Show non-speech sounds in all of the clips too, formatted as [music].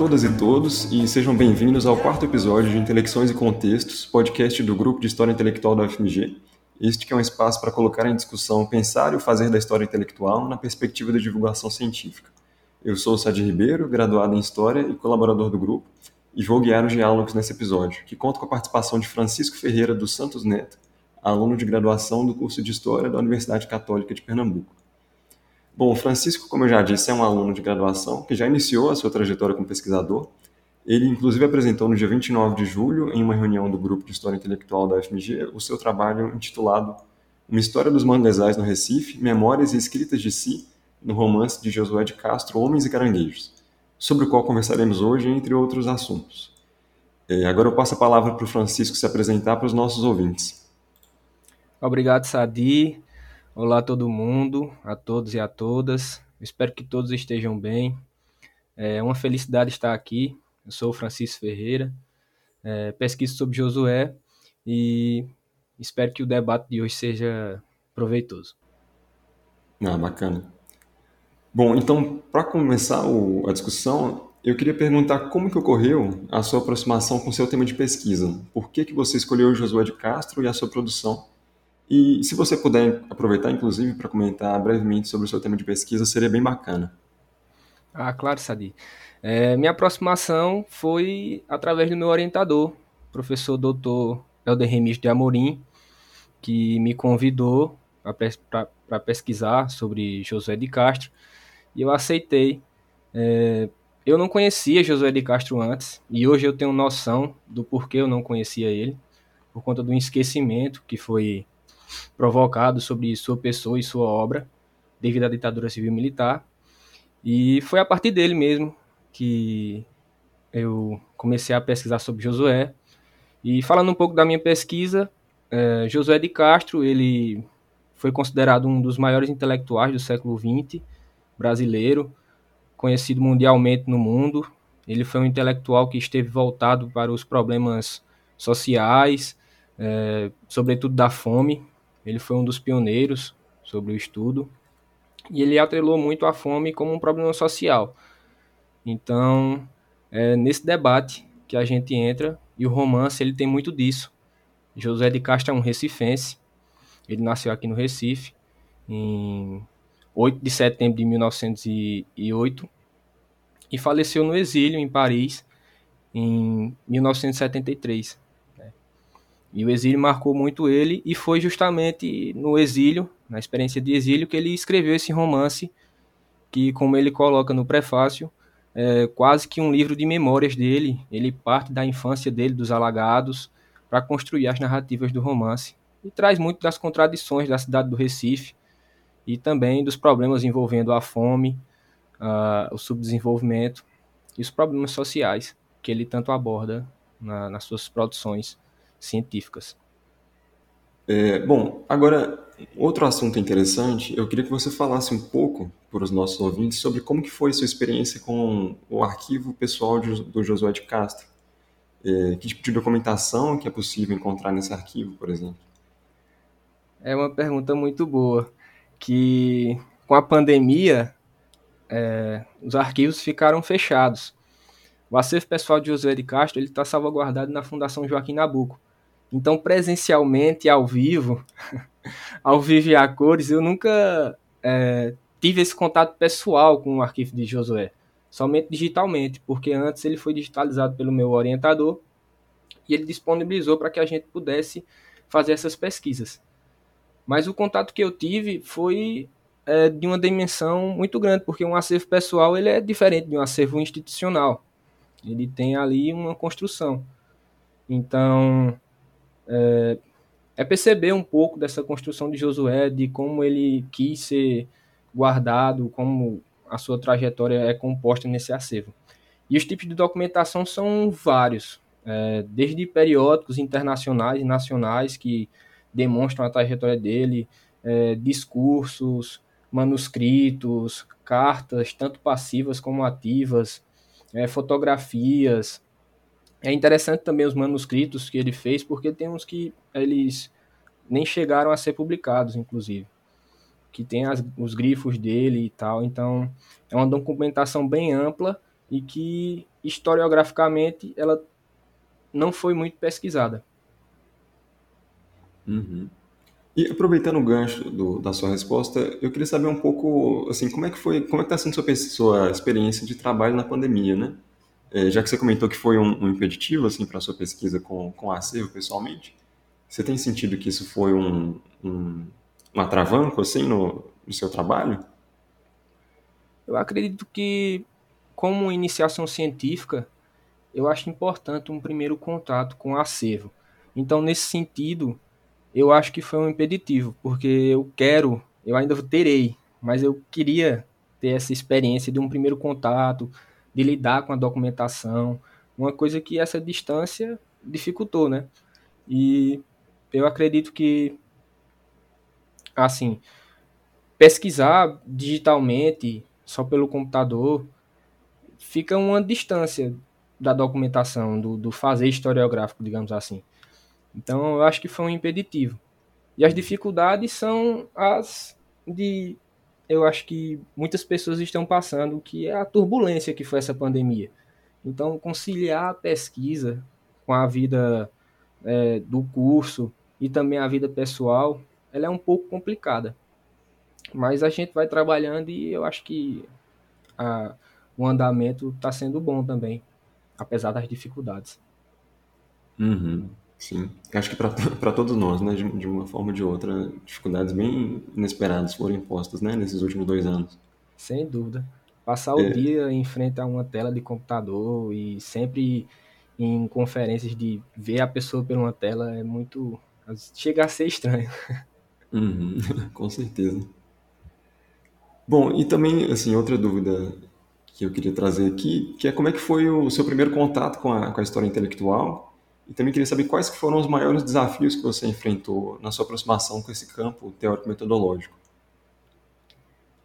Todas e todos e sejam bem-vindos ao quarto episódio de Intelecções e Contextos, podcast do Grupo de História Intelectual da UFMG. Este que é um espaço para colocar em discussão pensar e o fazer da história intelectual na perspectiva da divulgação científica. Eu sou o Sadi Ribeiro, graduado em História e colaborador do grupo, e vou guiar os diálogos nesse episódio, que conta com a participação de Francisco Ferreira dos Santos Neto, aluno de graduação do curso de História da Universidade Católica de Pernambuco. Bom, o Francisco, como eu já disse, é um aluno de graduação que já iniciou a sua trajetória como pesquisador. Ele, inclusive, apresentou no dia 29 de julho, em uma reunião do Grupo de História Intelectual da UFMG, o seu trabalho intitulado Uma História dos Manguezais no Recife, Memórias e Escritas de Si, no romance de Josué de Castro, Homens e Caranguejos, sobre o qual conversaremos hoje, entre outros assuntos. É, agora eu passo a palavra para o Francisco se apresentar para os nossos ouvintes. Obrigado, Sadi. Olá a todo mundo, a todos e a todas. Espero que todos estejam bem. É uma felicidade estar aqui. Eu sou o Francisco Ferreira, é, pesquiso sobre Josué e espero que o debate de hoje seja proveitoso. Ah, bacana. Bom, então, para começar o, a discussão, eu queria perguntar como que ocorreu a sua aproximação com o seu tema de pesquisa. Por que, que você escolheu Josué de Castro e a sua produção? E se você puder aproveitar, inclusive, para comentar brevemente sobre o seu tema de pesquisa, seria bem bacana. Ah, claro, Sadi. É, minha aproximação foi através do meu orientador, professor doutor Helder Remis de Amorim, que me convidou para pesquisar sobre Josué de Castro, e eu aceitei. É, eu não conhecia Josué de Castro antes, e hoje eu tenho noção do porquê eu não conhecia ele, por conta do esquecimento que foi provocado sobre sua pessoa e sua obra devido à ditadura civil militar. E foi a partir dele mesmo que eu comecei a pesquisar sobre Josué. E falando um pouco da minha pesquisa, é, Josué de Castro, ele foi considerado um dos maiores intelectuais do século XX brasileiro, conhecido mundialmente no mundo. Ele foi um intelectual que esteve voltado para os problemas sociais, é, sobretudo da fome, ele foi um dos pioneiros sobre o estudo e ele atrelou muito a fome como um problema social. Então, é nesse debate que a gente entra e o romance ele tem muito disso. José de Castro é um recifense. Ele nasceu aqui no Recife em 8 de setembro de 1908 e faleceu no exílio em Paris em 1973. E o exílio marcou muito ele, e foi justamente no exílio, na experiência de exílio, que ele escreveu esse romance, que, como ele coloca no prefácio, é quase que um livro de memórias dele. Ele parte da infância dele, dos alagados, para construir as narrativas do romance. E traz muito das contradições da cidade do Recife e também dos problemas envolvendo a fome, uh, o subdesenvolvimento e os problemas sociais que ele tanto aborda na, nas suas produções científicas. É, bom, agora, outro assunto interessante, eu queria que você falasse um pouco para os nossos ouvintes sobre como que foi sua experiência com o arquivo pessoal de, do Josué de Castro. É, que tipo de documentação que é possível encontrar nesse arquivo, por exemplo? É uma pergunta muito boa, que com a pandemia, é, os arquivos ficaram fechados. O acervo pessoal de Josué de Castro está salvaguardado na Fundação Joaquim Nabuco, então, presencialmente, ao vivo, [laughs] ao vivo e a cores, eu nunca é, tive esse contato pessoal com o arquivo de Josué, somente digitalmente, porque antes ele foi digitalizado pelo meu orientador e ele disponibilizou para que a gente pudesse fazer essas pesquisas. Mas o contato que eu tive foi é, de uma dimensão muito grande, porque um acervo pessoal ele é diferente de um acervo institucional. Ele tem ali uma construção. Então, é, é perceber um pouco dessa construção de Josué, de como ele quis ser guardado, como a sua trajetória é composta nesse acervo. E os tipos de documentação são vários, é, desde periódicos internacionais e nacionais que demonstram a trajetória dele, é, discursos, manuscritos, cartas, tanto passivas como ativas, é, fotografias, é interessante também os manuscritos que ele fez, porque tem uns que eles nem chegaram a ser publicados, inclusive. Que tem as, os grifos dele e tal. Então, é uma documentação bem ampla e que historiograficamente ela não foi muito pesquisada. Uhum. E aproveitando o gancho do, da sua resposta, eu queria saber um pouco, assim, como é que foi, como é que está sendo sua, sua experiência de trabalho na pandemia, né? É, já que você comentou que foi um, um impeditivo, assim, para sua pesquisa com, com acervo pessoalmente, você tem sentido que isso foi um, um, um atravanco, assim, no, no seu trabalho? Eu acredito que, como iniciação científica, eu acho importante um primeiro contato com o acervo. Então, nesse sentido, eu acho que foi um impeditivo, porque eu quero, eu ainda terei, mas eu queria ter essa experiência de um primeiro contato, de lidar com a documentação, uma coisa que essa distância dificultou, né? E eu acredito que, assim, pesquisar digitalmente, só pelo computador, fica uma distância da documentação, do, do fazer historiográfico, digamos assim. Então, eu acho que foi um impeditivo. E as dificuldades são as de eu acho que muitas pessoas estão passando, que é a turbulência que foi essa pandemia. Então, conciliar a pesquisa com a vida é, do curso e também a vida pessoal, ela é um pouco complicada. Mas a gente vai trabalhando e eu acho que a, o andamento está sendo bom também, apesar das dificuldades. Uhum. Sim, acho que para [laughs] todos nós, né, de, de, uma forma ou de outra, dificuldades bem inesperadas foram impostas, né, nesses últimos dois anos. Sem dúvida. Passar o é. dia em frente a uma tela de computador e sempre em conferências de ver a pessoa por uma tela é muito. chega a ser estranho. [laughs] Uhum, [laughs] com certeza. Bom, e também, assim, outra dúvida que eu queria trazer aqui, que é como é que foi o seu primeiro contato com a, com a história intelectual e também queria saber quais foram os maiores desafios que você enfrentou na sua aproximação com esse campo teórico-metodológico.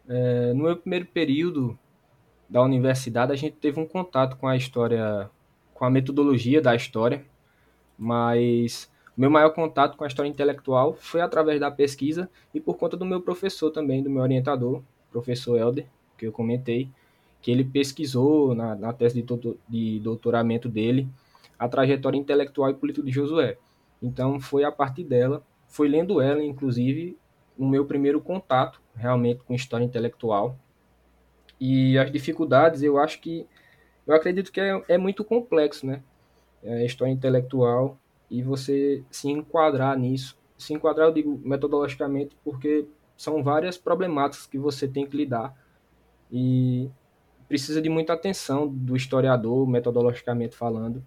É, no meu primeiro período da universidade, a gente teve um contato com a história, com a metodologia da história, mas o meu maior contato com a história intelectual foi através da pesquisa e por conta do meu professor também, do meu orientador, professor Helder, que eu comentei, que ele pesquisou na, na tese de, de doutoramento dele a trajetória intelectual e política de Josué. Então foi a partir dela, foi lendo ela, inclusive, o meu primeiro contato realmente com história intelectual. E as dificuldades, eu acho que, eu acredito que é, é muito complexo, né? É história intelectual e você se enquadrar nisso. Se enquadrar, eu digo metodologicamente, porque são várias problemáticas que você tem que lidar. E precisa de muita atenção do historiador, metodologicamente falando,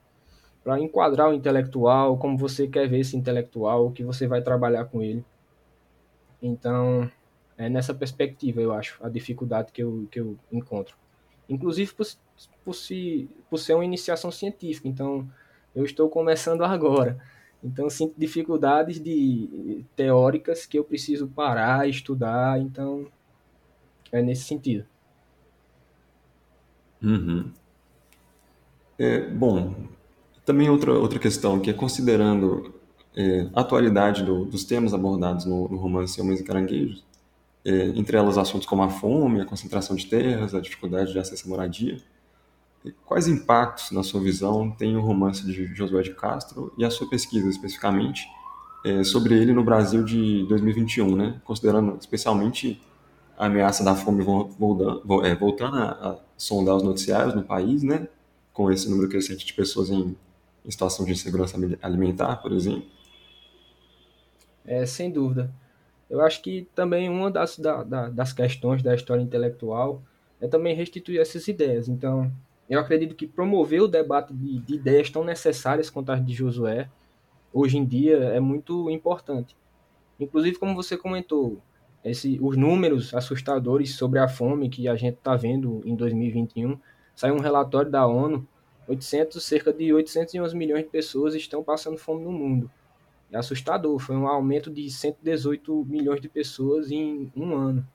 para enquadrar o intelectual, como você quer ver esse intelectual, o que você vai trabalhar com ele. Então, é nessa perspectiva, eu acho, a dificuldade que eu, que eu encontro. Inclusive por, por, si, por ser uma iniciação científica, então eu estou começando [laughs] agora. Então, sinto dificuldades de teóricas que eu preciso parar, estudar, então é nesse sentido. Uhum. É, bom, também outra, outra questão, que é considerando é, a atualidade do, dos temas abordados no, no romance Homens e Caranguejos, é, entre elas assuntos como a fome, a concentração de terras, a dificuldade de acesso à moradia, quais impactos, na sua visão, tem o romance de Josué de Castro e a sua pesquisa, especificamente, é, sobre ele no Brasil de 2021, né? considerando especialmente a ameaça da fome é, voltando a, a sondar os noticiários no país, né? com esse número crescente de pessoas em em situação de insegurança alimentar, por exemplo? É, sem dúvida. Eu acho que também uma das, da, da, das questões da história intelectual é também restituir essas ideias. Então, eu acredito que promover o debate de, de ideias tão necessárias quanto as de Josué, hoje em dia, é muito importante. Inclusive, como você comentou, esse, os números assustadores sobre a fome que a gente está vendo em 2021, saiu um relatório da ONU 800, cerca de 811 milhões de pessoas estão passando fome no mundo. É assustador, foi um aumento de 118 milhões de pessoas em um ano.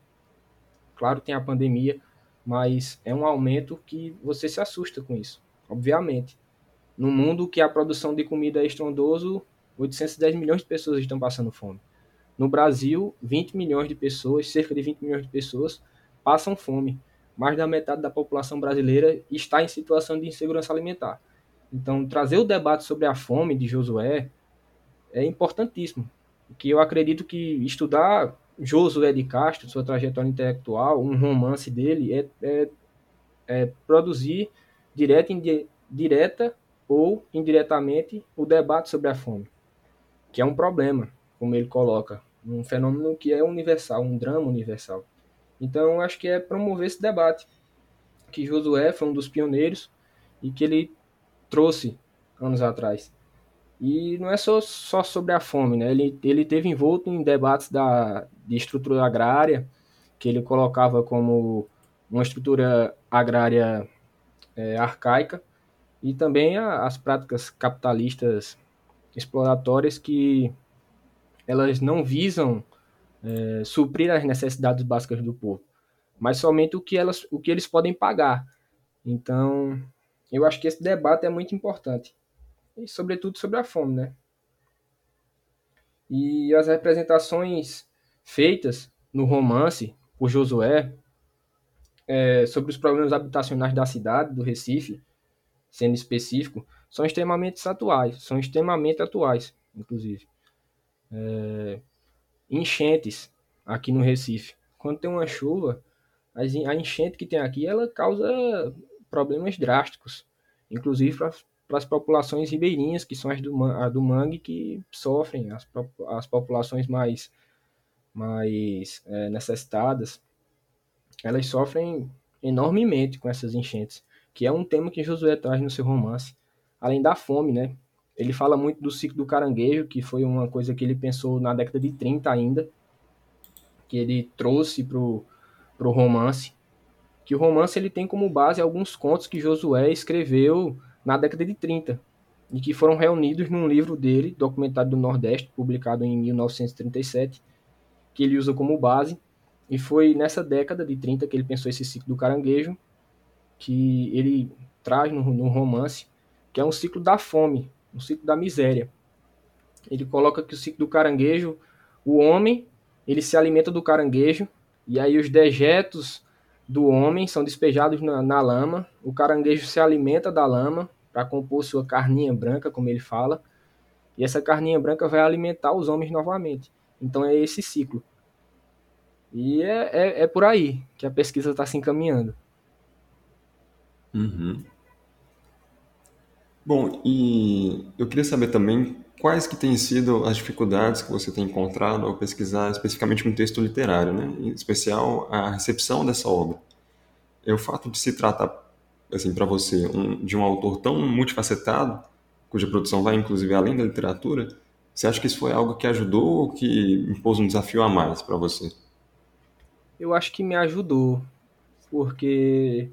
Claro, tem a pandemia, mas é um aumento que você se assusta com isso, obviamente. No mundo que a produção de comida é estrondoso, 810 milhões de pessoas estão passando fome. No Brasil, 20 milhões de pessoas, cerca de 20 milhões de pessoas, passam fome. Mais da metade da população brasileira está em situação de insegurança alimentar. Então, trazer o debate sobre a fome de Josué é importantíssimo, que eu acredito que estudar Josué de Castro, sua trajetória intelectual, um romance dele, é, é, é produzir direta, direta ou indiretamente o debate sobre a fome, que é um problema, como ele coloca, um fenômeno que é universal, um drama universal. Então, acho que é promover esse debate, que Josué foi um dos pioneiros e que ele trouxe anos atrás. E não é só, só sobre a fome, né? Ele, ele teve envolto em debates da, de estrutura agrária, que ele colocava como uma estrutura agrária é, arcaica, e também a, as práticas capitalistas exploratórias que elas não visam é, suprir as necessidades básicas do povo, mas somente o que, elas, o que eles podem pagar. Então, eu acho que esse debate é muito importante. E, sobretudo, sobre a fome, né? E as representações feitas no romance por Josué é, sobre os problemas habitacionais da cidade, do Recife, sendo específico, são extremamente atuais, são extremamente atuais, inclusive. É, enchentes aqui no Recife. Quando tem uma chuva, a enchente que tem aqui, ela causa problemas drásticos, inclusive para as populações ribeirinhas, que são as do, a do mangue, que sofrem, as, as populações mais, mais é, necessitadas, elas sofrem enormemente com essas enchentes, que é um tema que Josué traz no seu romance, além da fome, né? Ele fala muito do ciclo do caranguejo, que foi uma coisa que ele pensou na década de 30 ainda, que ele trouxe para o romance. Que o romance ele tem como base alguns contos que Josué escreveu na década de 30 e que foram reunidos num livro dele, Documentário do Nordeste, publicado em 1937, que ele usa como base. E foi nessa década de 30 que ele pensou esse ciclo do caranguejo, que ele traz no, no romance, que é um ciclo da fome, um ciclo da miséria. Ele coloca que o ciclo do caranguejo, o homem, ele se alimenta do caranguejo, e aí os dejetos do homem são despejados na, na lama, o caranguejo se alimenta da lama para compor sua carninha branca, como ele fala, e essa carninha branca vai alimentar os homens novamente. Então é esse ciclo. E é, é, é por aí que a pesquisa está se encaminhando. Uhum. Bom, e eu queria saber também quais que têm sido as dificuldades que você tem encontrado ao pesquisar especificamente um texto literário, né? em especial a recepção dessa obra. É o fato de se tratar, assim, para você, um, de um autor tão multifacetado, cuja produção vai inclusive além da literatura, você acha que isso foi algo que ajudou ou que impôs um desafio a mais para você? Eu acho que me ajudou, porque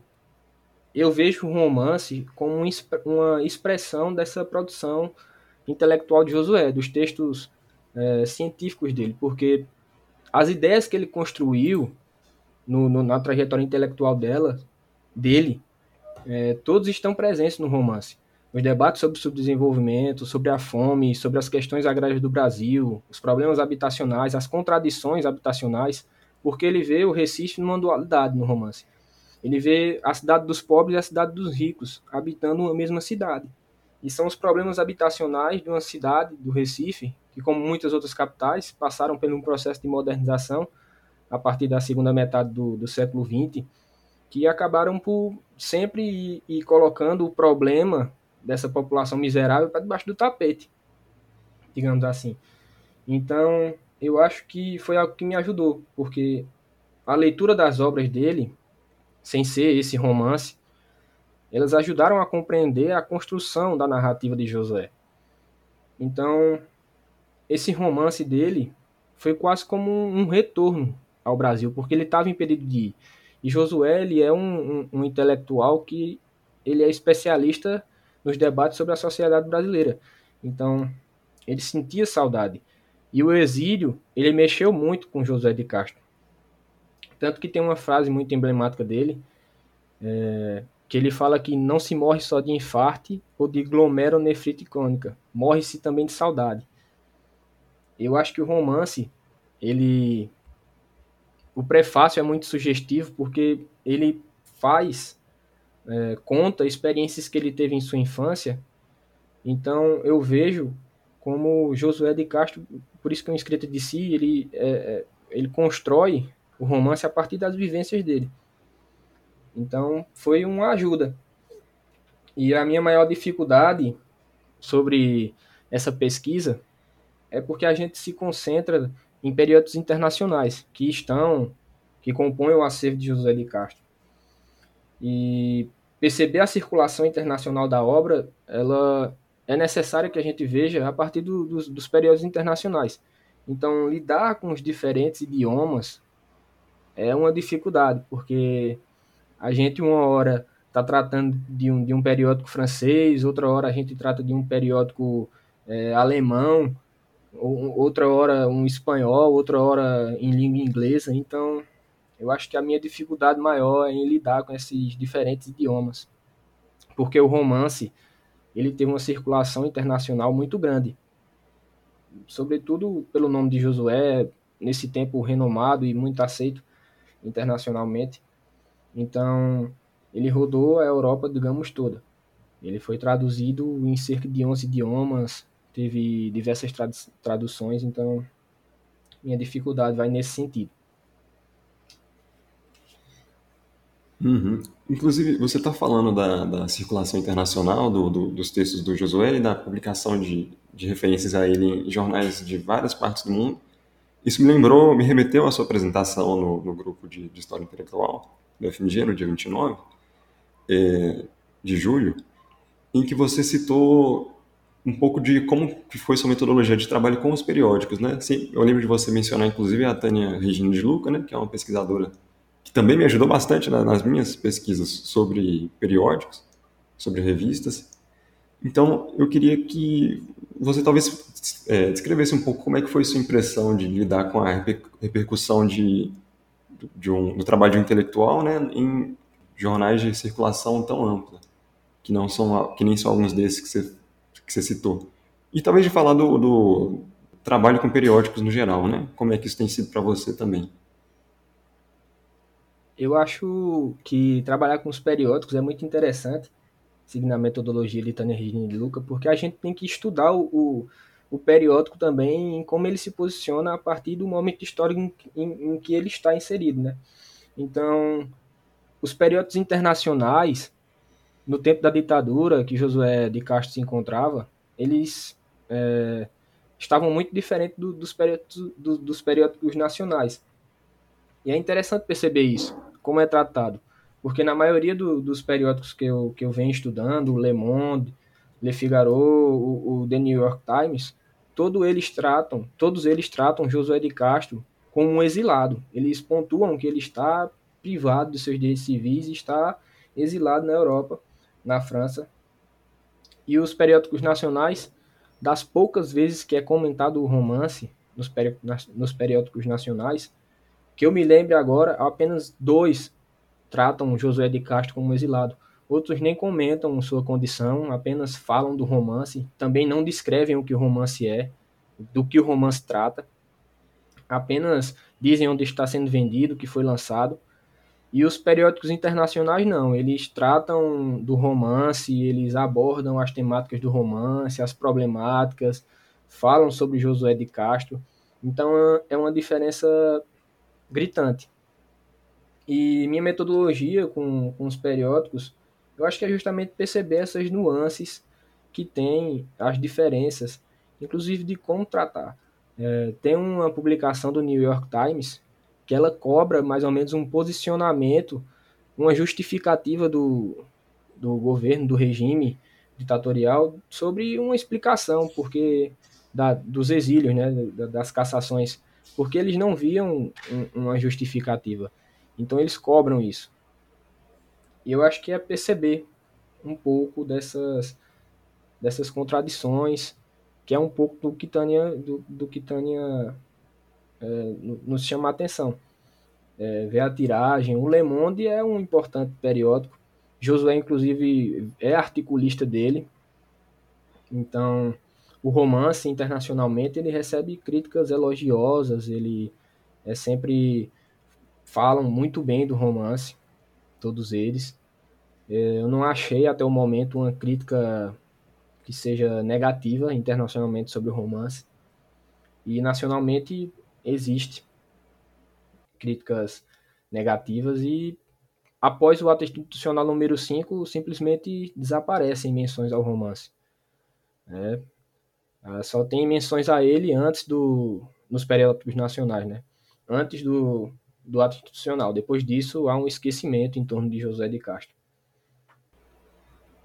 eu vejo o romance como uma expressão dessa produção intelectual de Josué, dos textos é, científicos dele, porque as ideias que ele construiu no, no, na trajetória intelectual dela, dele, é, todos estão presentes no romance. Os debates sobre o subdesenvolvimento, sobre a fome, sobre as questões agrárias do Brasil, os problemas habitacionais, as contradições habitacionais, porque ele vê o Recife numa dualidade no romance. Ele vê a cidade dos pobres e a cidade dos ricos habitando uma mesma cidade. E são os problemas habitacionais de uma cidade, do Recife, que, como muitas outras capitais, passaram por um processo de modernização a partir da segunda metade do, do século XX, que acabaram por sempre ir, ir colocando o problema dessa população miserável para debaixo do tapete, digamos assim. Então, eu acho que foi algo que me ajudou, porque a leitura das obras dele sem ser esse romance, elas ajudaram a compreender a construção da narrativa de Josué. Então, esse romance dele foi quase como um retorno ao Brasil, porque ele estava impedido de ir. E Josué ele é um, um, um, intelectual que ele é especialista nos debates sobre a sociedade brasileira. Então, ele sentia saudade. E o exílio, ele mexeu muito com Josué de Castro. Tanto que tem uma frase muito emblemática dele, é, que ele fala que não se morre só de infarto ou de glomerulonefrite crônica, morre-se também de saudade. Eu acho que o romance, ele o prefácio é muito sugestivo porque ele faz, é, conta experiências que ele teve em sua infância. Então eu vejo como Josué de Castro, por isso que é um escrito de si, ele, é, é, ele constrói o romance a partir das vivências dele. Então foi uma ajuda. E a minha maior dificuldade sobre essa pesquisa é porque a gente se concentra em períodos internacionais que estão, que compõem o acervo de José de Castro. E perceber a circulação internacional da obra, ela é necessário que a gente veja a partir do, dos, dos períodos internacionais. Então, lidar com os diferentes idiomas é uma dificuldade, porque a gente uma hora está tratando de um, de um periódico francês, outra hora a gente trata de um periódico é, alemão, outra hora um espanhol, outra hora em língua inglesa. Então, eu acho que a minha dificuldade maior é em lidar com esses diferentes idiomas, porque o romance ele teve uma circulação internacional muito grande, sobretudo pelo nome de Josué, nesse tempo renomado e muito aceito internacionalmente. Então, ele rodou a Europa, digamos, toda. Ele foi traduzido em cerca de 11 idiomas, teve diversas traduções, então minha dificuldade vai nesse sentido. Uhum. Inclusive, você está falando da, da, circulação internacional do, do, dos textos do Josué e da publicação de, de referências a ele em jornais de várias partes do mundo. Isso me lembrou, me remeteu à sua apresentação no, no grupo de, de, História Intelectual do FMG, no dia 29 é, de julho, em que você citou um pouco de como que foi sua metodologia de trabalho com os periódicos, né? Sim, eu lembro de você mencionar, inclusive, a Tânia Regina de Luca, né, que é uma pesquisadora que também me ajudou bastante nas minhas pesquisas sobre periódicos, sobre revistas. Então, eu queria que você talvez é, descrevesse um pouco como é que foi sua impressão de lidar com a repercussão de, de um, do trabalho de um intelectual né, em jornais de circulação tão ampla, que não são que nem são alguns desses que você, que você citou. E talvez de falar do, do trabalho com periódicos no geral, né? Como é que isso tem sido para você também? Eu acho que trabalhar com os periódicos é muito interessante, seguindo a metodologia de Tânia Regina de Luca, porque a gente tem que estudar o, o, o periódico também em como ele se posiciona a partir do momento histórico em, em, em que ele está inserido, né? Então, os periódicos internacionais, no tempo da ditadura que Josué de Castro se encontrava, eles é, estavam muito diferentes do, dos, periódicos, do, dos periódicos nacionais. E é interessante perceber isso, como é tratado. Porque na maioria do, dos periódicos que eu, que eu venho estudando, o Le Monde, Le Figaro, o, o The New York Times, todos eles tratam, todos eles tratam Josué de Castro como um exilado. Eles pontuam que ele está privado dos seus direitos civis e está exilado na Europa, na França. E os periódicos nacionais, das poucas vezes que é comentado o romance nos, peri nos periódicos nacionais, que eu me lembre agora, apenas dois tratam Josué de Castro como exilado. Outros nem comentam sua condição, apenas falam do romance, também não descrevem o que o romance é, do que o romance trata, apenas dizem onde está sendo vendido, que foi lançado. E os periódicos internacionais não, eles tratam do romance, eles abordam as temáticas do romance, as problemáticas, falam sobre Josué de Castro. Então é uma diferença gritante. E minha metodologia com, com os periódicos, eu acho que é justamente perceber essas nuances que tem, as diferenças, inclusive de como tratar. É, tem uma publicação do New York Times que ela cobra mais ou menos um posicionamento, uma justificativa do, do governo, do regime ditatorial sobre uma explicação porque da, dos exílios, né, das cassações porque eles não viam um, uma justificativa. Então eles cobram isso. E eu acho que é perceber um pouco dessas, dessas contradições, que é um pouco do que Tânia, do, do que Tânia é, nos chama a atenção. É, ver a tiragem. O Le Monde é um importante periódico. Josué, inclusive, é articulista dele. Então, o romance internacionalmente ele recebe críticas elogiosas, ele é sempre falam muito bem do romance. todos eles. É, eu não achei até o momento uma crítica que seja negativa internacionalmente sobre o romance. E nacionalmente existe críticas negativas e após o ato institucional número 5 simplesmente desaparecem menções ao romance. É, só tem menções a ele antes do nos periódicos nacionais, né? Antes do, do ato institucional. Depois disso, há um esquecimento em torno de José de Castro.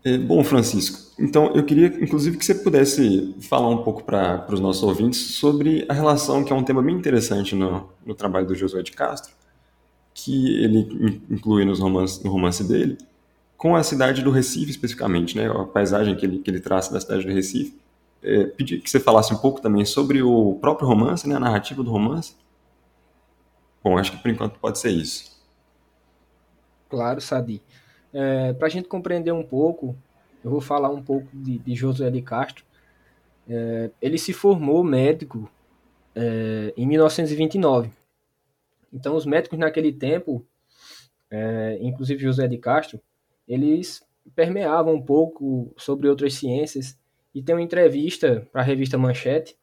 É, bom, Francisco, então eu queria, inclusive, que você pudesse falar um pouco para os nossos ouvintes sobre a relação, que é um tema bem interessante no, no trabalho do Josué de Castro, que ele inclui nos romance, no romance dele, com a cidade do Recife especificamente, né, a paisagem que ele, que ele traça da cidade do Recife. É, pedir que você falasse um pouco também sobre o próprio romance, né, a narrativa do romance. Bom, acho que por enquanto pode ser isso. Claro, Sadi. É, Para a gente compreender um pouco, eu vou falar um pouco de, de José de Castro. É, ele se formou médico é, em 1929. Então, os médicos naquele tempo, é, inclusive José de Castro, eles permeavam um pouco sobre outras ciências. E tem uma entrevista para a revista Manchete,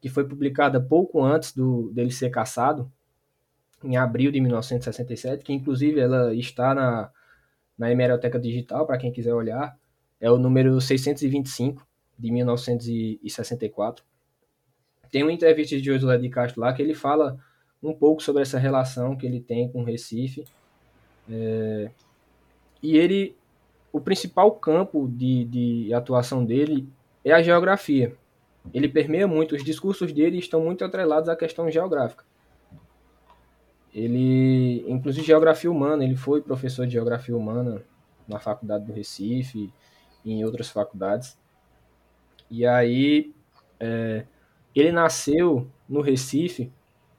que foi publicada pouco antes do, dele ser caçado, em abril de 1967, que inclusive ela está na, na Hemeroteca Digital, para quem quiser olhar, é o número 625 de 1964. Tem uma entrevista de Josué de Castro lá que ele fala um pouco sobre essa relação que ele tem com Recife. É, e ele, o principal campo de, de atuação dele é a geografia. Ele permeia muito, os discursos dele estão muito atrelados à questão geográfica. Ele, inclusive geografia humana, ele foi professor de geografia humana na faculdade do Recife e em outras faculdades. E aí, é, ele nasceu no Recife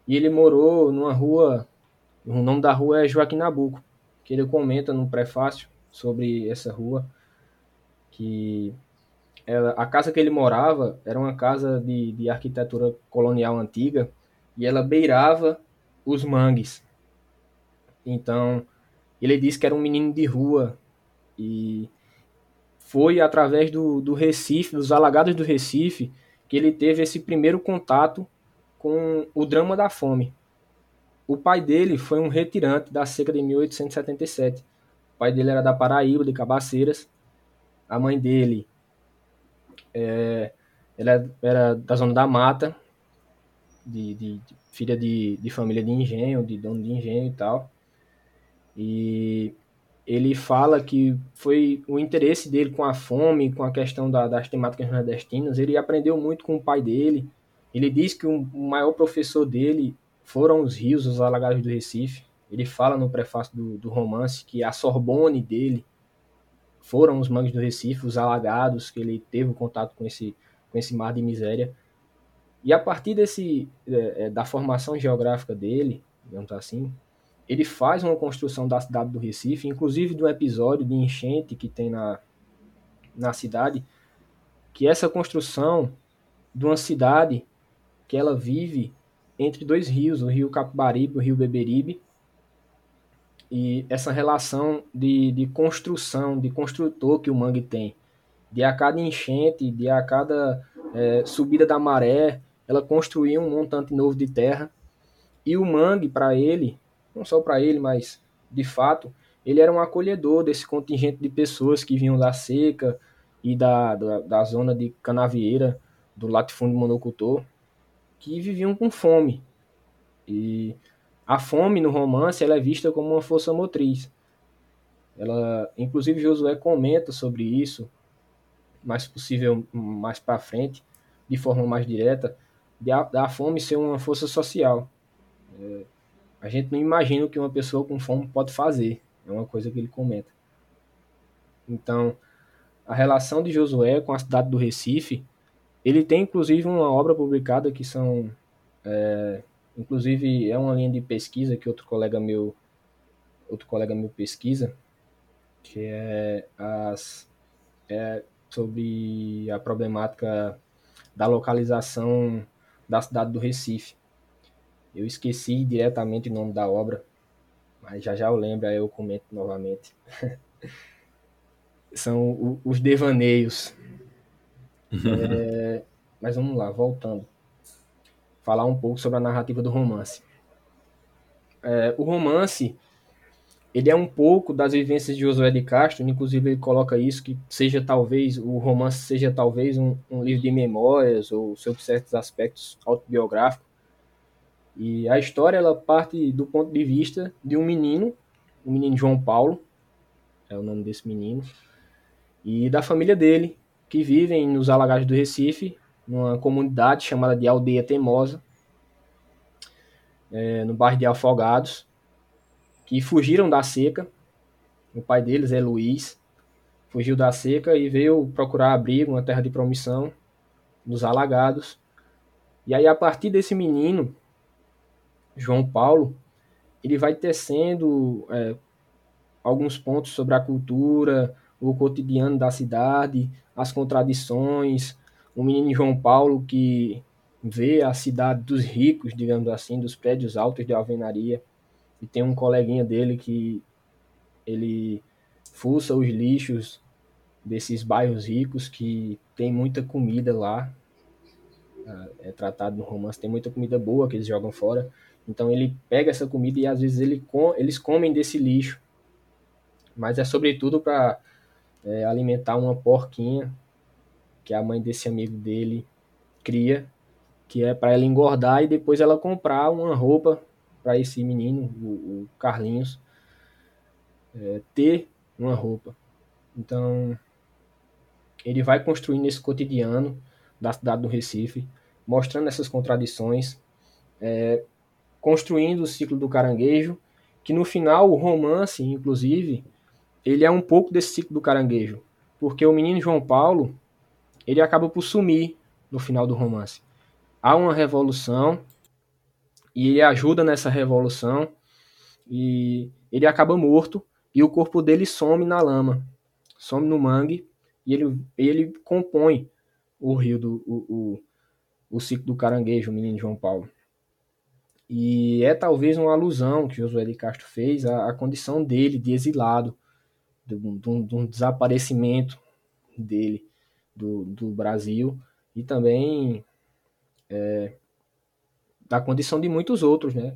e ele morou numa rua, o nome da rua é Joaquim Nabuco, que ele comenta no prefácio sobre essa rua, que ela, a casa que ele morava era uma casa de, de arquitetura colonial antiga e ela beirava os mangues. Então, ele disse que era um menino de rua e foi através do, do Recife, dos alagados do Recife, que ele teve esse primeiro contato com o drama da fome. O pai dele foi um retirante da seca de 1877. O pai dele era da Paraíba, de Cabaceiras. A mãe dele é, ela era da zona da mata, de, de, de filha de, de família de engenho, de dono de engenho e tal. E ele fala que foi o interesse dele com a fome, com a questão da, das temáticas nordestinas. Ele aprendeu muito com o pai dele. Ele diz que o maior professor dele foram os rios, os alagados do Recife. Ele fala no prefácio do, do romance que a Sorbonne dele foram os mangues do Recife, os alagados, que ele teve contato com esse, com esse mar de miséria. E a partir desse, é, é, da formação geográfica dele, digamos assim, ele faz uma construção da cidade do Recife, inclusive um episódio de enchente que tem na, na cidade, que essa construção de uma cidade que ela vive entre dois rios, o rio Capibaribe e o rio Beberibe, e essa relação de, de construção, de construtor que o mangue tem, de a cada enchente, de a cada é, subida da maré, ela construía um montante novo de terra. E o mangue, para ele, não só para ele, mas de fato, ele era um acolhedor desse contingente de pessoas que vinham da seca e da, da, da zona de canavieira, do latifúndio monocultor, que viviam com fome. E a fome no romance ela é vista como uma força motriz. Ela, inclusive Josué comenta sobre isso, mais possível mais para frente, de forma mais direta, da fome ser uma força social. É, a gente não imagina o que uma pessoa com fome pode fazer. É uma coisa que ele comenta. Então, a relação de Josué com a cidade do Recife, ele tem inclusive uma obra publicada que são, é, inclusive é uma linha de pesquisa que outro colega meu, outro colega meu pesquisa, que é as é sobre a problemática da localização da cidade do Recife. Eu esqueci diretamente o nome da obra, mas já já eu lembro, aí eu comento novamente. [laughs] São o, os devaneios. [laughs] é, mas vamos lá, voltando. Falar um pouco sobre a narrativa do romance. É, o romance ele é um pouco das vivências de Josué de Castro, inclusive ele coloca isso, que seja talvez, o romance seja talvez um, um livro de memórias ou sobre certos aspectos autobiográficos. E a história ela parte do ponto de vista de um menino, o menino João Paulo, é o nome desse menino, e da família dele, que vivem nos alagados do Recife, numa comunidade chamada de Aldeia Temosa, é, no bairro de Afogados, que fugiram da seca. O pai deles é Luiz, fugiu da seca e veio procurar abrigo, uma terra de promissão, nos alagados. E aí, a partir desse menino, João Paulo, ele vai tecendo é, alguns pontos sobre a cultura, o cotidiano da cidade, as contradições. O menino João Paulo que vê a cidade dos ricos, digamos assim, dos prédios altos de alvenaria, e tem um coleguinha dele que ele fuça os lixos desses bairros ricos que tem muita comida lá. É, é tratado no romance, tem muita comida boa que eles jogam fora. Então ele pega essa comida e às vezes ele com, eles comem desse lixo. Mas é sobretudo para é, alimentar uma porquinha que a mãe desse amigo dele cria, que é para ela engordar e depois ela comprar uma roupa para esse menino, o, o Carlinhos, é, ter uma roupa. Então, ele vai construindo esse cotidiano da cidade do Recife, mostrando essas contradições, é, construindo o ciclo do caranguejo, que no final o romance, inclusive, ele é um pouco desse ciclo do caranguejo, porque o menino João Paulo, ele acaba por sumir no final do romance. Há uma revolução e ele ajuda nessa revolução. E ele acaba morto. E o corpo dele some na lama, some no mangue. E ele, ele compõe o rio do o, o, o ciclo do caranguejo, o menino João Paulo. E é talvez uma alusão que Josué de Castro fez à, à condição dele de exilado, de, de, de um desaparecimento dele do, do Brasil. E também é, da condição de muitos outros, né?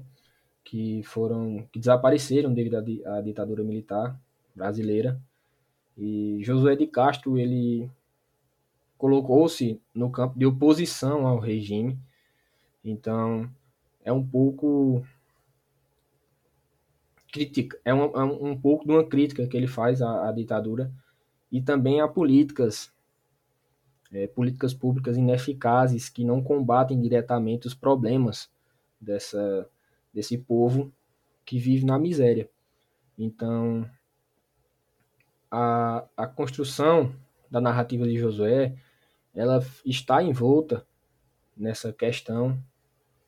Que foram, que desapareceram devido à, ditadura militar brasileira. E Josué de Castro, ele colocou-se no campo de oposição ao regime. Então, é um pouco crítica, é um, é um pouco de uma crítica que ele faz à, à ditadura e também a políticas é, políticas públicas ineficazes que não combatem diretamente os problemas dessa, desse povo que vive na miséria. Então, a, a construção da narrativa de Josué, ela está envolta nessa questão,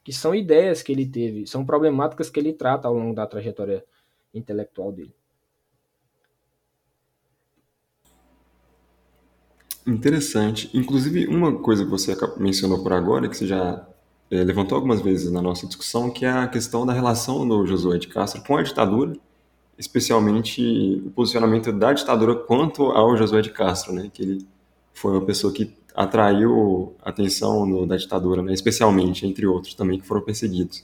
que são ideias que ele teve, são problemáticas que ele trata ao longo da trajetória intelectual dele. Interessante. Inclusive, uma coisa que você mencionou por agora, que você já é, levantou algumas vezes na nossa discussão, que é a questão da relação do Josué de Castro com a ditadura, especialmente o posicionamento da ditadura quanto ao Josué de Castro, né? Que ele foi uma pessoa que atraiu atenção do, da ditadura, né? especialmente, entre outros também, que foram perseguidos.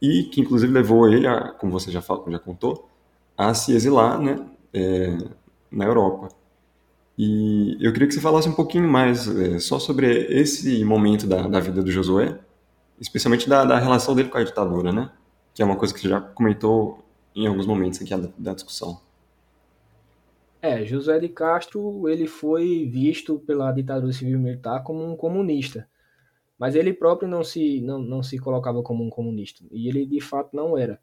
E que, inclusive, levou ele, a, como você já, já contou, a se exilar né? É, na Europa. E eu queria que você falasse um pouquinho mais é, só sobre esse momento da, da vida do Josué, especialmente da, da, relação dele com a ditadura, né? Que é uma coisa que você já comentou em alguns momentos aqui da, da discussão. É, José de Castro ele foi visto pela ditadura civil militar como um comunista, mas ele próprio não se não, não se colocava como um comunista e ele de fato não era.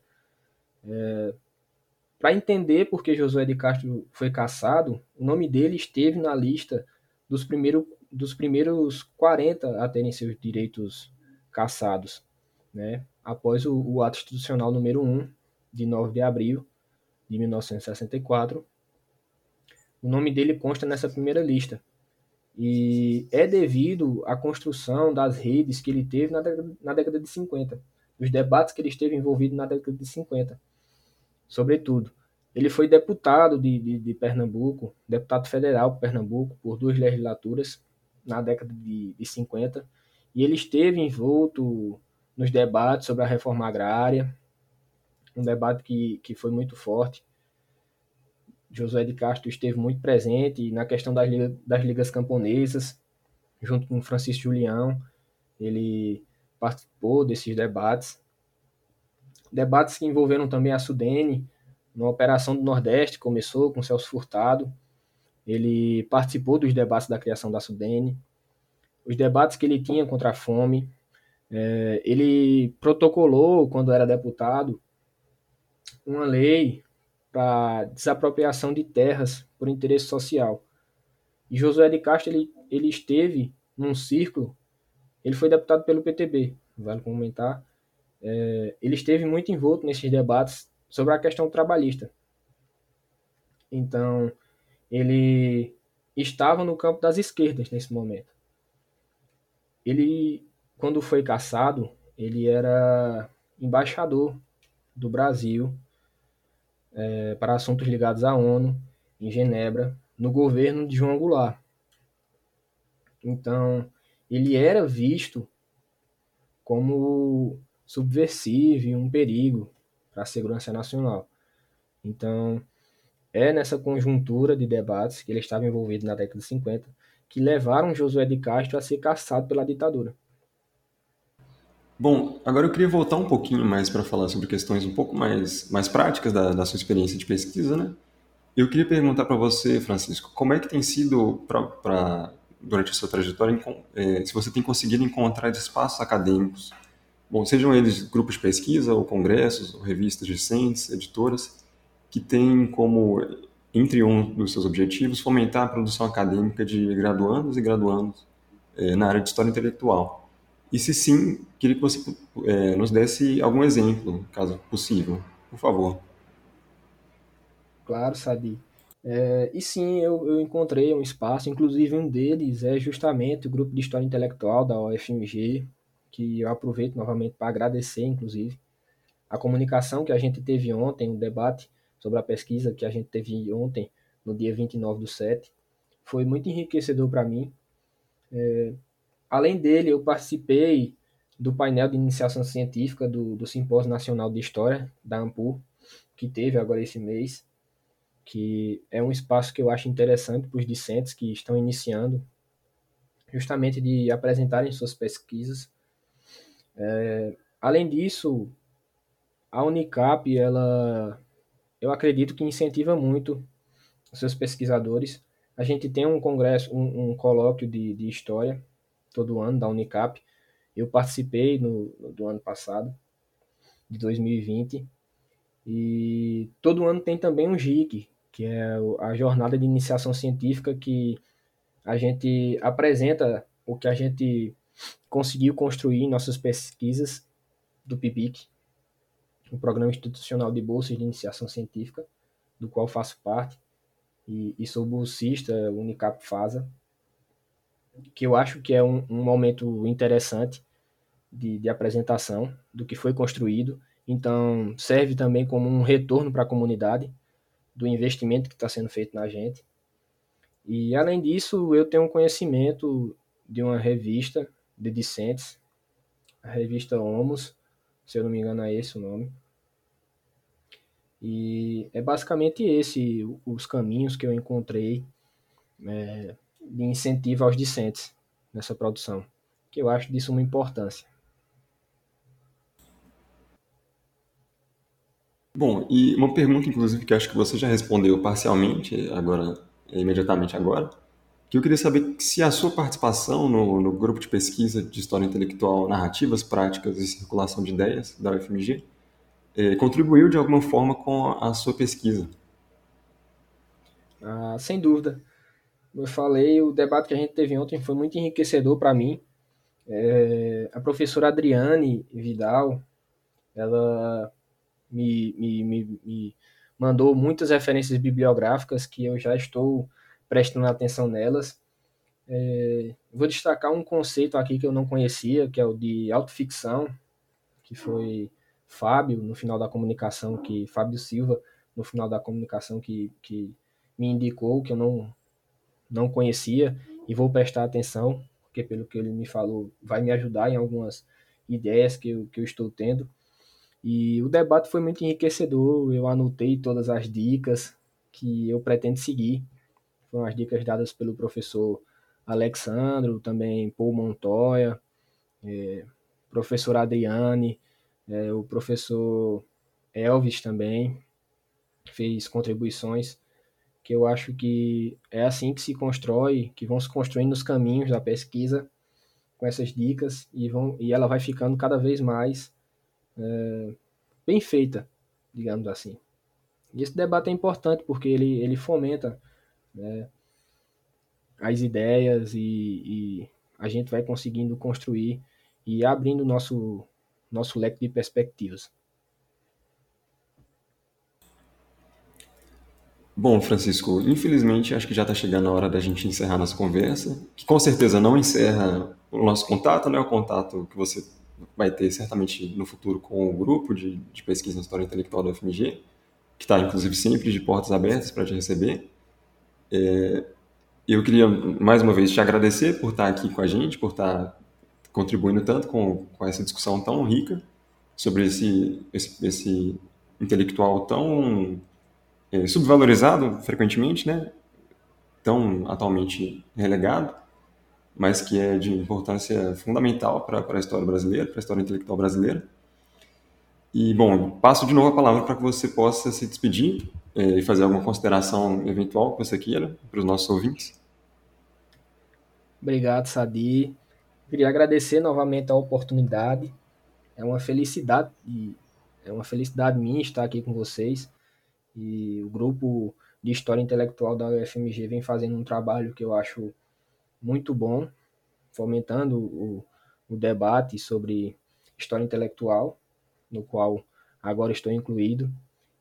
É, para entender por que Josué de Castro foi caçado, o nome dele esteve na lista dos, primeiro, dos primeiros 40 a terem seus direitos caçados, né? após o, o ato institucional número 1, de 9 de abril de 1964. O nome dele consta nessa primeira lista. E é devido à construção das redes que ele teve na década, na década de 50, os debates que ele esteve envolvido na década de 50 sobretudo. Ele foi deputado de, de, de Pernambuco, deputado federal de Pernambuco, por duas legislaturas, na década de, de 50, e ele esteve envolto nos debates sobre a reforma agrária, um debate que, que foi muito forte. Josué de Castro esteve muito presente na questão das, das ligas camponesas, junto com Francisco Julião, ele participou desses debates. Debates que envolveram também a Sudene, na Operação do Nordeste, começou com Celso Furtado. Ele participou dos debates da criação da Sudene, os debates que ele tinha contra a fome. É, ele protocolou, quando era deputado, uma lei para desapropriação de terras por interesse social. E Josué de Castro ele, ele esteve num círculo, ele foi deputado pelo PTB, vale comentar, é, ele esteve muito envolto nesses debates sobre a questão trabalhista. Então, ele estava no campo das esquerdas nesse momento. Ele, quando foi caçado, ele era embaixador do Brasil é, para assuntos ligados à ONU, em Genebra, no governo de João Goulart. Então, ele era visto como subversivo e um perigo para a segurança nacional. Então, é nessa conjuntura de debates que ele estava envolvido na década de 50 que levaram Josué de Castro a ser caçado pela ditadura. Bom, agora eu queria voltar um pouquinho mais para falar sobre questões um pouco mais, mais práticas da, da sua experiência de pesquisa, né? Eu queria perguntar para você, Francisco, como é que tem sido para durante a sua trajetória, é, se você tem conseguido encontrar espaços acadêmicos, bom, sejam eles grupos de pesquisa, ou congressos, ou revistas recentes, editoras, que têm como, entre um dos seus objetivos, fomentar a produção acadêmica de graduandos e graduandos é, na área de história intelectual. E se sim, queria que você é, nos desse algum exemplo, caso possível, por favor. Claro, Sadi. É, e sim, eu, eu, encontrei um espaço, inclusive um deles é justamente o grupo de História Intelectual da UFMG, que eu aproveito novamente para agradecer, inclusive, a comunicação que a gente teve ontem, o debate sobre a pesquisa que a gente teve ontem, no dia 29 do 7, foi muito enriquecedor para mim. É, além dele, eu participei do painel de iniciação científica do, do Simpósio Nacional de História, da AMPU, que teve agora esse mês, que é um espaço que eu acho interessante para os discentes que estão iniciando, justamente de apresentarem suas pesquisas. É, além disso, a Unicap, ela, eu acredito que incentiva muito os seus pesquisadores. A gente tem um congresso, um, um colóquio de, de história todo ano da Unicap. Eu participei no, no, do ano passado, de 2020, e todo ano tem também um JIC, que é a jornada de iniciação científica que a gente apresenta o que a gente conseguiu construir nossas pesquisas do PIBIC, o Programa Institucional de Bolsas de Iniciação Científica, do qual faço parte, e, e sou bolsista Unicap FASA, que eu acho que é um, um momento interessante de, de apresentação do que foi construído. Então, serve também como um retorno para a comunidade do investimento que está sendo feito na gente. E, além disso, eu tenho um conhecimento de uma revista de discentes, a revista Homos, se eu não me engano é esse o nome. E é basicamente esse os caminhos que eu encontrei é, de incentivo aos discentes nessa produção, que eu acho de suma importância. Bom, e uma pergunta, inclusive, que acho que você já respondeu parcialmente, agora, imediatamente agora, que eu queria saber se a sua participação no, no grupo de pesquisa de História Intelectual, Narrativas, Práticas e Circulação de Ideias, da UFMG, eh, contribuiu de alguma forma com a sua pesquisa. Ah, sem dúvida. Como eu falei, o debate que a gente teve ontem foi muito enriquecedor para mim. É, a professora Adriane Vidal, ela me, me, me, me mandou muitas referências bibliográficas que eu já estou prestando atenção nelas. É, vou destacar um conceito aqui que eu não conhecia, que é o de autoficção, que foi Fábio, no final da comunicação, que Fábio Silva, no final da comunicação, que, que me indicou, que eu não, não conhecia, e vou prestar atenção, porque pelo que ele me falou, vai me ajudar em algumas ideias que eu, que eu estou tendo. E o debate foi muito enriquecedor, eu anotei todas as dicas que eu pretendo seguir. Foram as dicas dadas pelo professor Alexandro, também Paul Montoya, é, professor Adriane, é, o professor Elvis também fez contribuições que eu acho que é assim que se constrói, que vão se construindo os caminhos da pesquisa com essas dicas e, vão, e ela vai ficando cada vez mais é, bem feita, digamos assim. E esse debate é importante porque ele, ele fomenta né, as ideias e, e, a gente vai conseguindo construir e abrindo nosso, nosso leque de perspectivas. Bom, Francisco, infelizmente acho que já está chegando a hora da gente encerrar nossa conversa, que com certeza não encerra o nosso contato, né? O contato que você vai ter certamente no futuro com o grupo de, de pesquisa na história intelectual da FMG, que está inclusive sempre de portas abertas para te receber. É, eu queria mais uma vez te agradecer por estar aqui com a gente, por estar contribuindo tanto com, com essa discussão tão rica sobre esse, esse, esse intelectual tão é, subvalorizado frequentemente, né? tão atualmente relegado, mas que é de importância fundamental para a história brasileira, para a história intelectual brasileira. E, bom, passo de novo a palavra para que você possa se despedir é, e fazer alguma consideração eventual que você queira para os nossos ouvintes. Obrigado, Sadi. Queria agradecer novamente a oportunidade. É uma felicidade e é uma felicidade minha estar aqui com vocês. E o grupo de História Intelectual da UFMG vem fazendo um trabalho que eu acho muito bom, fomentando o, o debate sobre história intelectual, no qual agora estou incluído.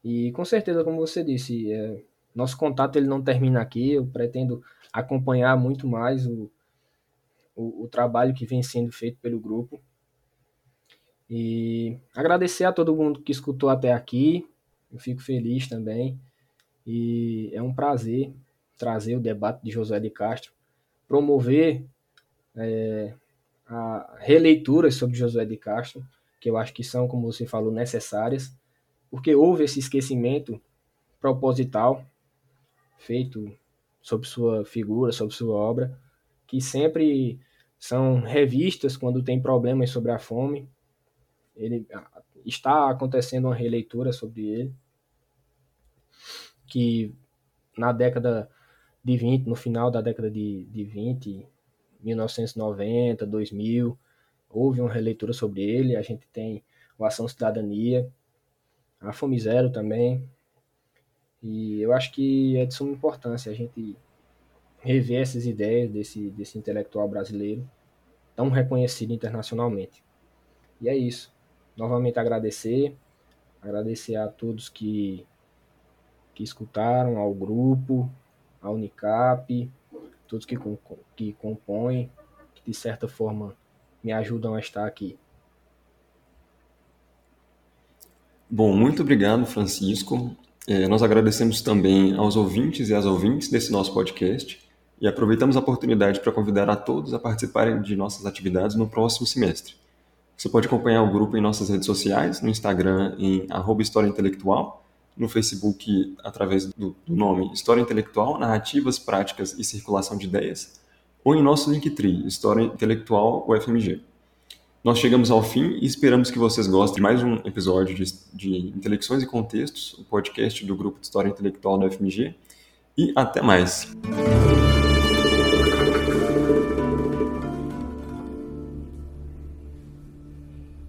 E com certeza, como você disse, é, nosso contato ele não termina aqui. Eu pretendo acompanhar muito mais o, o, o trabalho que vem sendo feito pelo grupo. E agradecer a todo mundo que escutou até aqui. Eu fico feliz também. E é um prazer trazer o debate de Josué de Castro, promover é, a releituras sobre Josué de Castro, que eu acho que são, como você falou, necessárias, porque houve esse esquecimento proposital feito sobre sua figura, sobre sua obra, que sempre são revistas quando tem problemas sobre a fome. Ele está acontecendo uma releitura sobre ele que na década de 20, no final da década de, de 20, 1990, 2000, houve uma releitura sobre ele. A gente tem o Ação Cidadania, a Fome Zero também. E eu acho que é de suma importância a gente rever essas ideias desse, desse intelectual brasileiro tão reconhecido internacionalmente. E é isso. Novamente agradecer, agradecer a todos que que escutaram, ao grupo, à Unicap, todos que, que compõem, que de certa forma me ajudam a estar aqui. Bom, muito obrigado, Francisco. É, nós agradecemos também aos ouvintes e às ouvintes desse nosso podcast e aproveitamos a oportunidade para convidar a todos a participarem de nossas atividades no próximo semestre. Você pode acompanhar o grupo em nossas redes sociais, no Instagram em História Intelectual no Facebook através do nome História Intelectual, Narrativas, Práticas e Circulação de Ideias, ou em nosso Linktree, História Intelectual UFMG. Nós chegamos ao fim e esperamos que vocês gostem de mais um episódio de, de Intelecções e Contextos, o podcast do Grupo de História Intelectual da UFMG, e até mais!